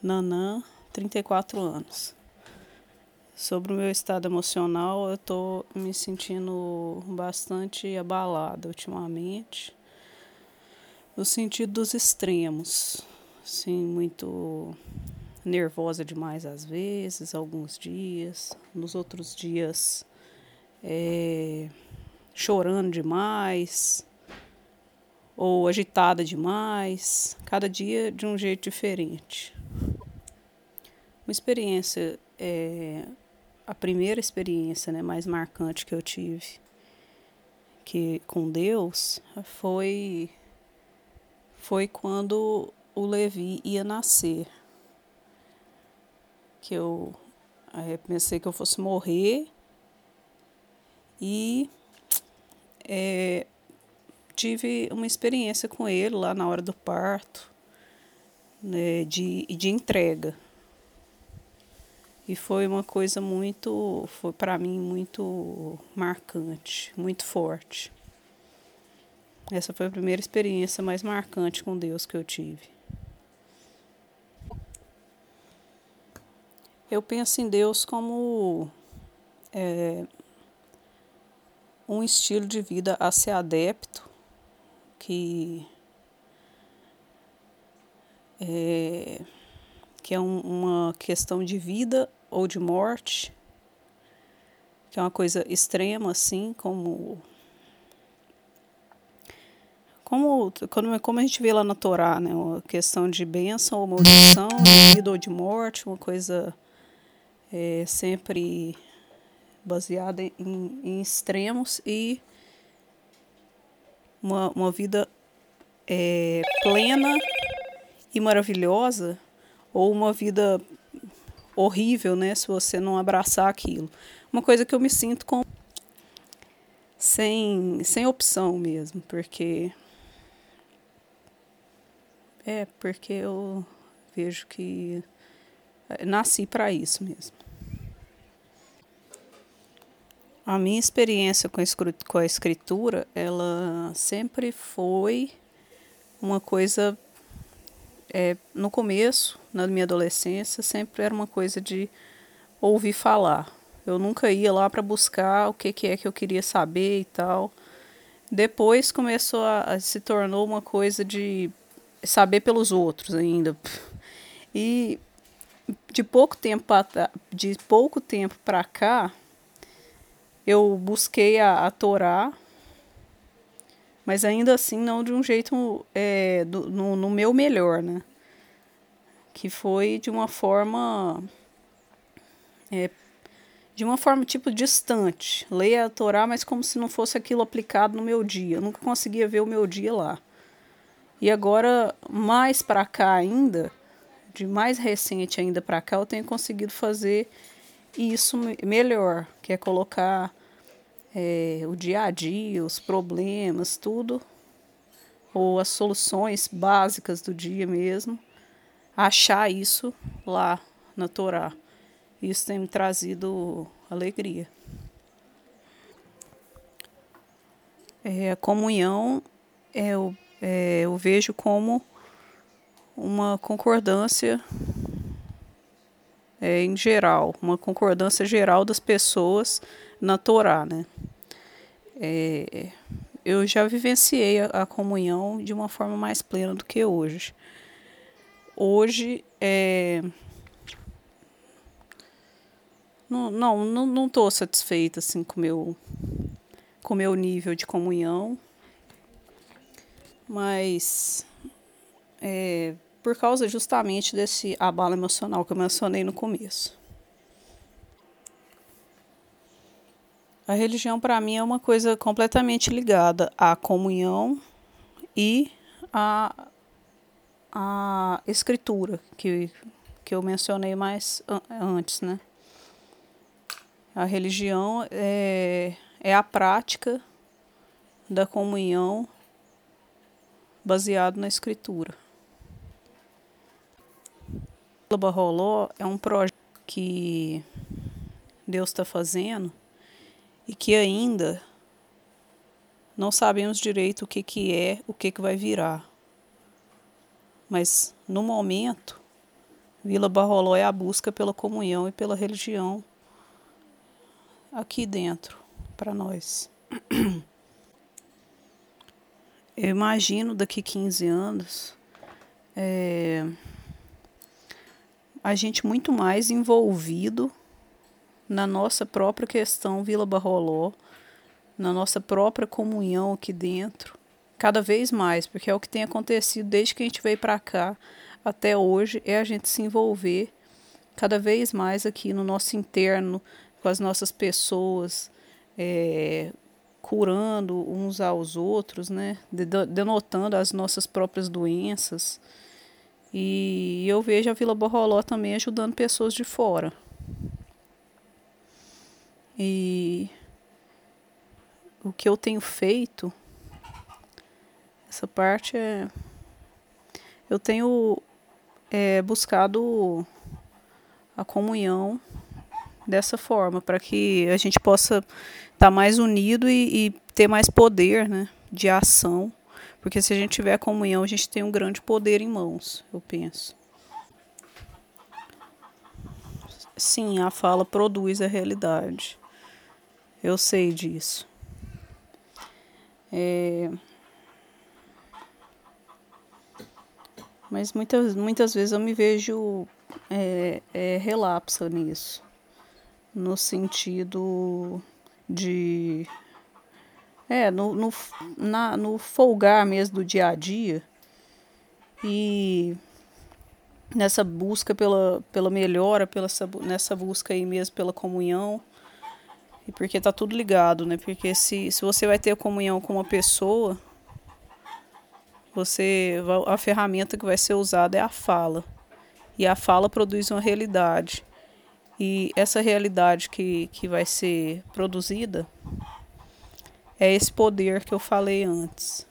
Nanã, 34 anos. Sobre o meu estado emocional, eu estou me sentindo bastante abalada ultimamente, no sentido dos extremos. Assim, muito nervosa demais às vezes, alguns dias, nos outros dias é, chorando demais, ou agitada demais, cada dia de um jeito diferente. Uma experiência, é, a primeira experiência né, mais marcante que eu tive que com Deus foi foi quando o Levi ia nascer. Que eu pensei que eu fosse morrer e é, tive uma experiência com ele lá na hora do parto, né, de, de entrega. E foi uma coisa muito, foi para mim muito marcante, muito forte. Essa foi a primeira experiência mais marcante com Deus que eu tive. Eu penso em Deus como é, um estilo de vida a ser adepto, que é, que é um, uma questão de vida ou de morte, que é uma coisa extrema, assim, como. Como, como a gente vê lá na Torá, né? Uma questão de bênção ou maldição, de vida ou de morte, uma coisa é, sempre baseada em, em, extremos e uma, uma vida é, plena e maravilhosa ou uma vida horrível, né, se você não abraçar aquilo. Uma coisa que eu me sinto com sem sem opção mesmo, porque é porque eu vejo que nasci para isso mesmo. A minha experiência com a escritura, ela sempre foi uma coisa é, no começo, na minha adolescência, sempre era uma coisa de ouvir falar. Eu nunca ia lá para buscar o que, que é que eu queria saber e tal. Depois começou a, a, se tornou uma coisa de saber pelos outros ainda. E de pouco tempo de pouco tempo para cá, eu busquei a, a Torá, mas ainda assim não de um jeito é, do, no, no meu melhor, né? Que foi de uma forma é, de uma forma tipo distante. Leia a Torá, mas como se não fosse aquilo aplicado no meu dia. Eu nunca conseguia ver o meu dia lá. E agora, mais para cá ainda, de mais recente ainda para cá, eu tenho conseguido fazer isso melhor, que é colocar é, o dia a dia, os problemas, tudo, ou as soluções básicas do dia mesmo, achar isso lá na Torá. Isso tem me trazido alegria. É, a comunhão eu, é, eu vejo como uma concordância é, em geral, uma concordância geral das pessoas na Torá, né? É, eu já vivenciei a, a, comunhão de uma forma mais plena do que hoje. Hoje, é, não, não, não, tô satisfeita assim com meu com meu nível de comunhão, mas é, por causa justamente desse abalo emocional que eu mencionei no começo. A religião para mim é uma coisa completamente ligada à comunhão e à, à escritura, que, que eu mencionei mais antes, né? A religião é, é a prática da comunhão baseado na escritura. O Barroló é um projeto que Deus está fazendo e que ainda não sabemos direito o que, que é, o que, que vai virar. Mas no momento Vila Barroló é a busca pela comunhão e pela religião aqui dentro para nós. Eu imagino daqui 15 anos é, a gente muito mais envolvido na nossa própria questão Vila Barroló, na nossa própria comunhão aqui dentro, cada vez mais, porque é o que tem acontecido desde que a gente veio para cá até hoje, é a gente se envolver cada vez mais aqui no nosso interno, com as nossas pessoas, é, curando uns aos outros, né? denotando as nossas próprias doenças. E eu vejo a Vila Borroló também ajudando pessoas de fora. E o que eu tenho feito, essa parte é. Eu tenho é, buscado a comunhão dessa forma, para que a gente possa estar tá mais unido e, e, ter mais poder né, de ação. Porque se a gente tiver comunhão, a gente tem um grande poder em mãos, eu penso. Sim, a fala produz a realidade. Eu sei disso. É... Mas muitas, muitas vezes eu me vejo é, é, relapsa nisso no sentido de. É, no, no, na, no folgar mesmo do dia a dia e nessa busca pela, pela melhora, pela, nessa busca aí mesmo pela comunhão. E porque tá tudo ligado, né? Porque se, se você vai ter comunhão com uma pessoa, você a ferramenta que vai ser usada é a fala. E a fala produz uma realidade. E essa realidade que, que vai ser produzida é esse poder que eu falei antes.